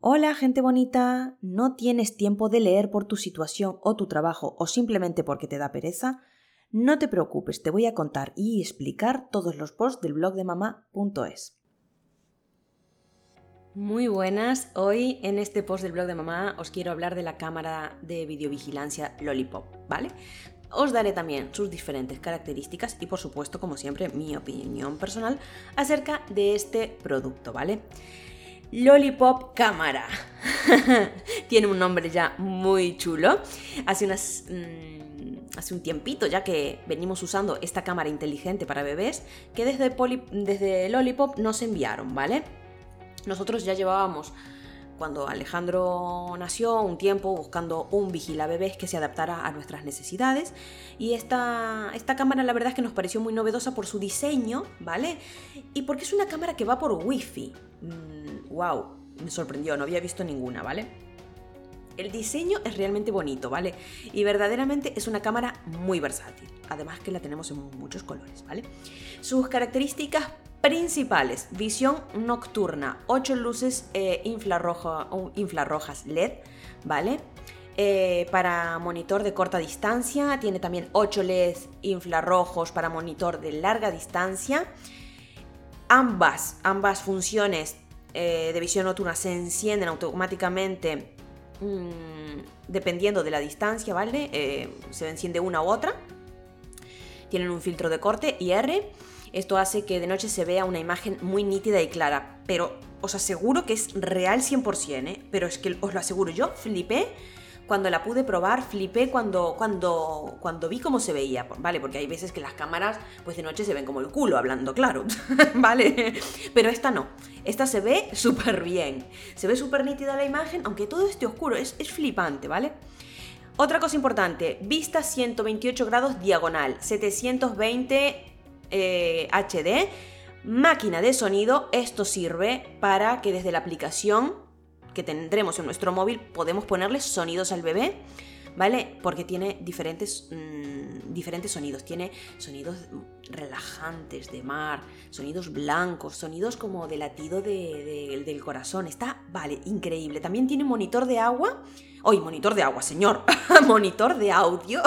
Hola, gente bonita. ¿No tienes tiempo de leer por tu situación o tu trabajo o simplemente porque te da pereza? No te preocupes, te voy a contar y explicar todos los posts del blog de mamá.es. Muy buenas, hoy en este post del blog de mamá os quiero hablar de la cámara de videovigilancia Lollipop, ¿vale? Os daré también sus diferentes características y por supuesto, como siempre, mi opinión personal acerca de este producto, ¿vale? Lollipop Cámara. Tiene un nombre ya muy chulo. Hace unas... Mm, hace un tiempito ya que venimos usando esta cámara inteligente para bebés que desde, desde Lollipop nos enviaron, ¿vale? Nosotros ya llevábamos cuando Alejandro nació, un tiempo buscando un bebés que se adaptara a nuestras necesidades. Y esta, esta cámara la verdad es que nos pareció muy novedosa por su diseño, ¿vale? Y porque es una cámara que va por wifi. wow, mm, me sorprendió, no había visto ninguna, ¿vale? El diseño es realmente bonito, ¿vale? Y verdaderamente es una cámara muy versátil. Además que la tenemos en muchos colores, ¿vale? Sus características principales. Visión nocturna, 8 luces eh, infrarrojas LED, ¿vale? Eh, para monitor de corta distancia, tiene también 8 LEDs infrarrojos para monitor de larga distancia. Ambas, ambas funciones eh, de visión nocturna se encienden automáticamente mm, dependiendo de la distancia, ¿vale? se enciende una u otra. Tienen un filtro de corte IR esto hace que de noche se vea una imagen muy nítida y clara, pero os aseguro que es real 100%, ¿eh? pero es que os lo aseguro, yo flipé cuando la pude probar, flipé cuando, cuando, cuando vi cómo se veía, ¿vale? Porque hay veces que las cámaras, pues de noche se ven como el culo, hablando claro, ¿vale? Pero esta no, esta se ve súper bien, se ve súper nítida la imagen, aunque todo esté oscuro, es, es flipante, ¿vale? Otra cosa importante, vista 128 grados diagonal, 720 HD, eh, máquina de sonido, esto sirve para que desde la aplicación que tendremos en nuestro móvil podemos ponerle sonidos al bebé, ¿vale? Porque tiene diferentes, mm, diferentes sonidos. Tiene sonidos relajantes de mar, sonidos blancos, sonidos como de latido del corazón. Está, vale, increíble. También tiene monitor de agua. Hoy, monitor de agua, señor. monitor de audio.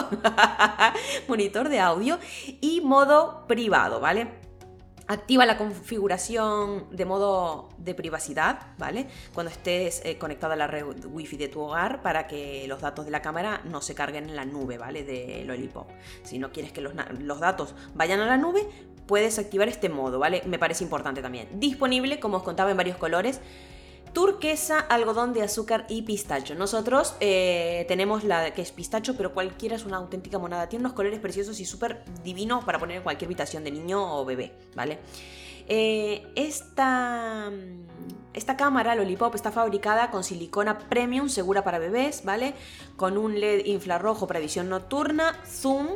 monitor de audio y modo privado, ¿vale? Activa la configuración de modo de privacidad, ¿vale? Cuando estés eh, conectado a la red wifi de tu hogar para que los datos de la cámara no se carguen en la nube, ¿vale? De Lollipop. Si no quieres que los, los datos vayan a la nube, puedes activar este modo, ¿vale? Me parece importante también. Disponible, como os contaba, en varios colores turquesa, algodón de azúcar y pistacho. Nosotros eh, tenemos la que es pistacho, pero cualquiera es una auténtica monada. Tiene unos colores preciosos y súper divinos para poner en cualquier habitación de niño o bebé, ¿vale? Eh, esta, esta cámara Lollipop está fabricada con silicona premium segura para bebés, ¿vale? Con un LED infrarrojo para visión nocturna, zoom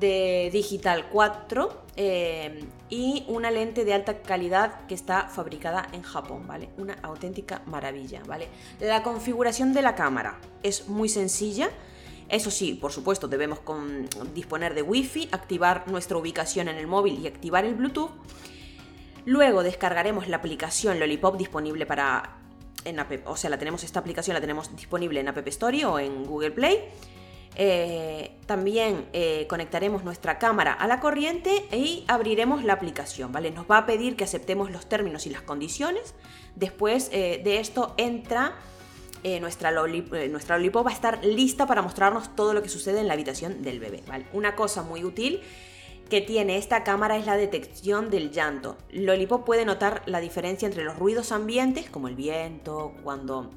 de digital 4 eh, y una lente de alta calidad que está fabricada en Japón, ¿vale? Una auténtica maravilla, ¿vale? La configuración de la cámara es muy sencilla. Eso sí, por supuesto, debemos disponer de Wi-Fi, activar nuestra ubicación en el móvil y activar el Bluetooth. Luego descargaremos la aplicación Lollipop disponible para en o sea, la tenemos esta aplicación la tenemos disponible en App Store o en Google Play. Eh, también eh, conectaremos nuestra cámara a la corriente y abriremos la aplicación, ¿vale? Nos va a pedir que aceptemos los términos y las condiciones. Después eh, de esto entra nuestra, nuestra Lollipop va a estar lista para mostrarnos todo lo que sucede en la habitación del bebé. Una cosa muy útil que tiene esta cámara es la detección del llanto. Lollipop puede notar la diferencia entre los ruidos ambientes, como el viento, cuando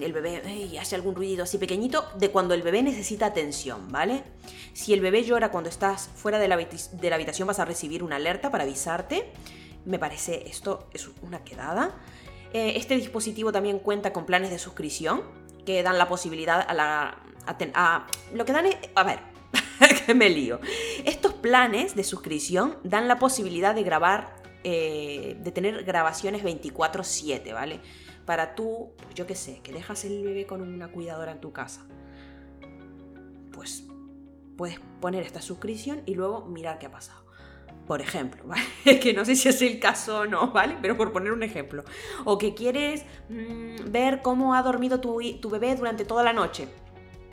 el bebé hace algún ruido así pequeñito, de cuando el bebé necesita atención, ¿vale? Si el bebé llora cuando estás fuera de la, de la habitación vas a recibir una alerta para avisarte. Me parece esto es una quedada. Eh, este dispositivo también cuenta con planes de suscripción que dan la posibilidad a la... A, lo que dan es... A ver, que me lío. Estos planes de suscripción dan la posibilidad de grabar, eh, de tener grabaciones 24/7, ¿vale? Para tú, yo qué sé, que dejas el bebé con una cuidadora en tu casa. Pues puedes poner esta suscripción y luego mirar qué ha pasado. por ejemplo, ¿vale? que no sé si es el caso o no, ¿vale? Pero por poner un ejemplo. O que quieres mm, ver cómo ha dormido tu, tu bebé durante toda la noche.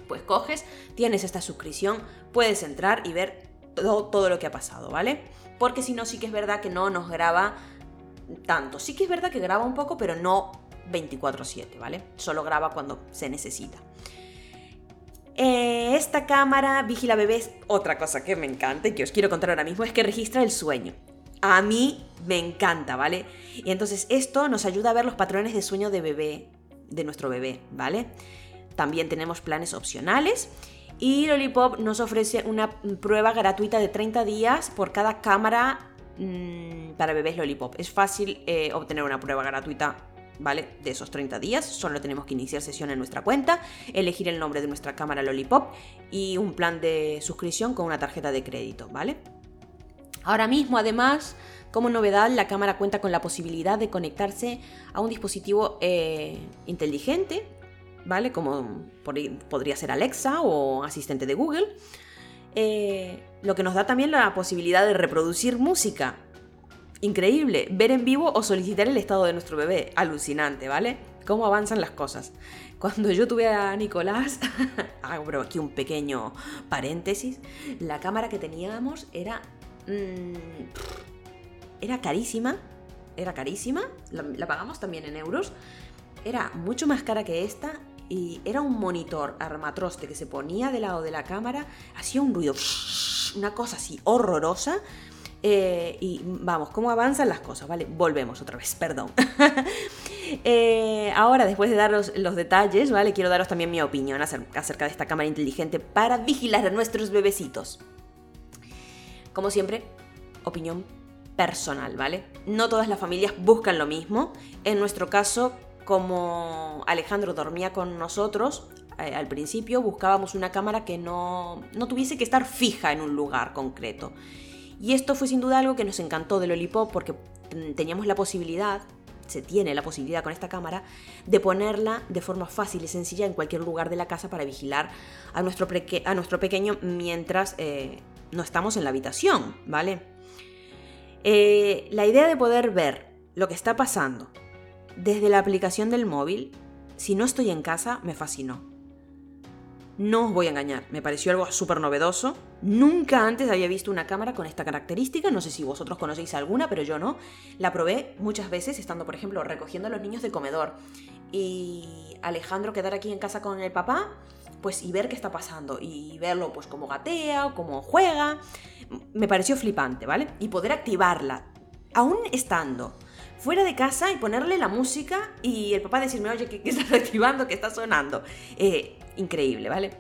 Pues coges, tienes esta suscripción, puedes entrar y ver todo, todo lo que ha pasado, ¿vale? Porque si no, sí que es verdad que no nos graba tanto. Sí que es verdad que graba un poco, pero no 24/7, ¿vale? Solo graba cuando se necesita. Eh, esta cámara Vigila Bebés, otra cosa que me encanta y que os quiero contar ahora mismo es que registra el sueño. A mí me encanta, ¿vale? Y entonces esto nos ayuda a ver los patrones de sueño de bebé, de nuestro bebé, ¿vale? También tenemos planes opcionales y Lollipop nos ofrece una prueba gratuita de 30 días por cada cámara mm, para bebés Lollipop. Es fácil eh, obtener una prueba gratuita ¿vale? De esos 30 días, solo tenemos que iniciar sesión en nuestra cuenta, elegir el nombre de nuestra cámara Lollipop y un plan de suscripción con una tarjeta de crédito, ¿vale? Ahora mismo, además, como novedad, la cámara cuenta con la posibilidad de conectarse a un dispositivo eh, inteligente, ¿vale? Como podría ser Alexa o asistente de Google. Eh, lo que nos da también la posibilidad de reproducir música Increíble, ver en vivo o solicitar el estado de nuestro bebé. Alucinante, ¿vale? Cómo avanzan las cosas. Cuando yo tuve a Nicolás, abro aquí un pequeño paréntesis, la cámara que teníamos era... Mm, era carísima, era carísima, la, pagamos también en euros, era mucho más cara que esta y era un monitor armatroste que se ponía del lado de la cámara, hacía un ruido, una cosa así horrorosa eh, y vamos, cómo avanzan las cosas, ¿vale? Volvemos otra vez, perdón. Eh, ahora, después de daros los detalles, ¿vale? Quiero daros también mi opinión acerca de esta cámara inteligente para vigilar a nuestros bebecitos. Como siempre, opinión personal, ¿vale? No todas las familias buscan lo mismo. En nuestro caso, como Alejandro dormía con nosotros, eh, al principio buscábamos una cámara que no, no tuviese que estar fija en un lugar concreto. Y esto fue sin duda algo que nos encantó de Lollipop porque teníamos la posibilidad, se tiene la posibilidad con esta cámara, de ponerla de forma fácil y sencilla en cualquier lugar de la casa para vigilar a nuestro, a nuestro pequeño mientras eh, no estamos en la habitación, ¿vale? Eh, la idea de poder ver lo que está pasando desde la aplicación del móvil, si no estoy en casa, me fascinó. No os voy a engañar, me pareció algo súper novedoso. Nunca antes había visto una cámara con esta característica, no sé si vosotros conocéis alguna, pero yo no. La probé muchas veces estando, por ejemplo, recogiendo a los niños del comedor y Alejandro quedar aquí en casa con el papá, pues y ver qué está pasando y verlo pues cómo gatea o cómo juega. Me pareció flipante, ¿vale? Y poder activarla, aún estando fuera de casa y ponerle la música y el papá decirme, oye, ¿qué, estás activando? ¿Qué está sonando? Eh, increíble, ¿vale?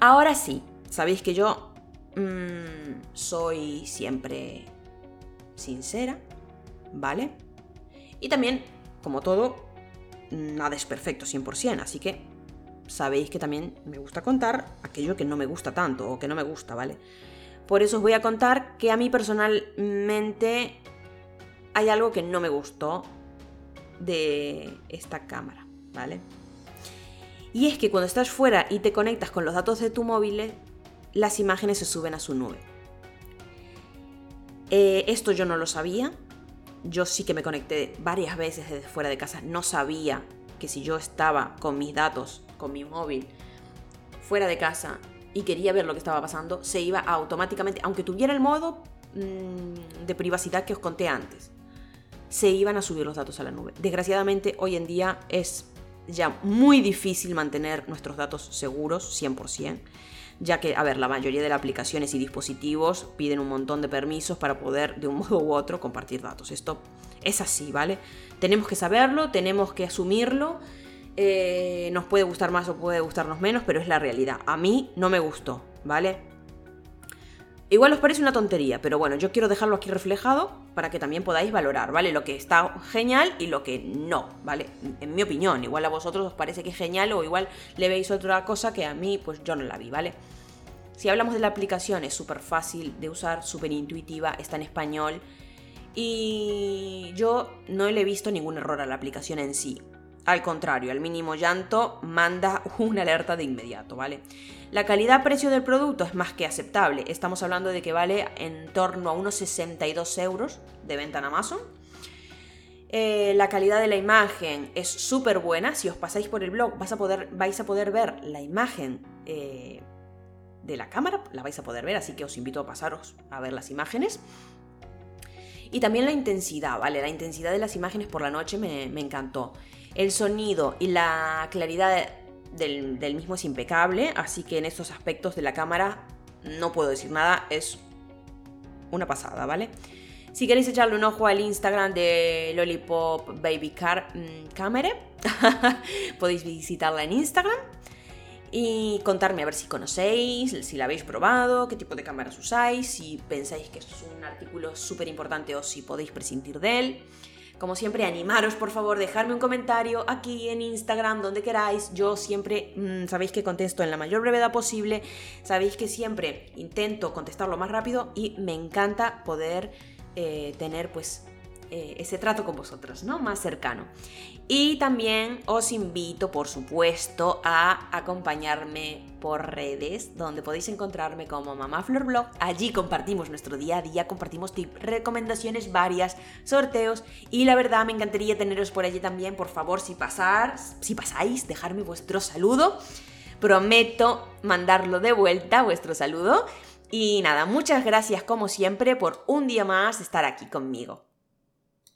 Ahora sí, sabéis que yo mm, soy siempre sincera, ¿vale? Y también, como todo, nada es perfecto 100%, así que sabéis que también me gusta contar aquello que no me gusta tanto o que no me gusta, ¿vale? Por eso os voy a contar que a mí personalmente hay algo que no me gustó de esta cámara, ¿vale? Y es que cuando estás fuera y te conectas con los datos de tu móvil, las imágenes se suben a su nube. Eh, esto yo no lo sabía. Yo sí que me conecté varias veces desde fuera de casa. No sabía que si yo estaba con mis datos, con mi móvil, fuera de casa y quería ver lo que estaba pasando, se iba automáticamente, aunque tuviera el modo mm, de privacidad que os conté antes, se iban a subir los datos a la nube. Desgraciadamente hoy en día es ya muy difícil mantener nuestros datos seguros 100%, ya que, a ver, la mayoría de las aplicaciones y dispositivos piden un montón de permisos para poder de un modo u otro compartir datos. Esto es así, ¿vale? Tenemos que saberlo, tenemos que asumirlo. Eh, nos puede gustar más o puede gustarnos menos, pero es la realidad. A mí no me gustó, ¿vale? Igual os parece una tontería, pero bueno, yo quiero dejarlo aquí reflejado para que también podáis valorar, ¿vale? Lo que está genial y lo que no, ¿vale? En mi opinión, igual a vosotros os parece que es genial o igual le veis otra cosa que a mí pues yo no la vi, ¿vale? Si hablamos de la aplicación es súper fácil de usar, súper intuitiva, está en español y yo no le he visto ningún error a la aplicación en sí. Al contrario, al mínimo llanto manda una alerta de inmediato, ¿vale? La calidad-precio del producto es más que aceptable. Estamos hablando de que vale en torno a unos 62 euros de venta en Amazon. Eh, la calidad de la imagen es súper buena. Si os pasáis por el blog vais a poder ver la imagen eh, de la cámara, la vais a poder ver, así que os invito a pasaros a ver las imágenes. Y también la intensidad, ¿vale? La intensidad de las imágenes por la noche me, encantó. El sonido y la claridad del, mismo es impecable, así que en estos aspectos de la cámara no puedo decir nada, es una pasada, ¿vale? Si queréis echarle un ojo al Instagram de Lollipop Baby Car mm, Camera, podéis visitarla en Instagram y contarme a ver si conocéis, si la habéis probado, qué tipo de cámaras usáis, si pensáis que es un artículo súper importante o si podéis prescindir de él. Como siempre, animaros por favor, dejarme un comentario aquí en Instagram, donde queráis. Yo siempre mm, sabéis que contesto en la mayor brevedad posible. Sabéis que siempre intento contestar lo más rápido y me encanta poder eh, tener pues eh, ese trato con vosotros, ¿no? Más cercano. Y también os invito, por supuesto, a acompañarme por redes, donde podéis encontrarme como Mamá Flor Blog. Allí compartimos nuestro día a día, compartimos tips, recomendaciones varias, sorteos y la verdad me encantaría teneros por allí también. Por favor, si pasar, si pasáis, dejarme vuestro saludo. Prometo mandarlo de vuelta, vuestro saludo. Y nada, muchas gracias como siempre por un día más estar aquí conmigo.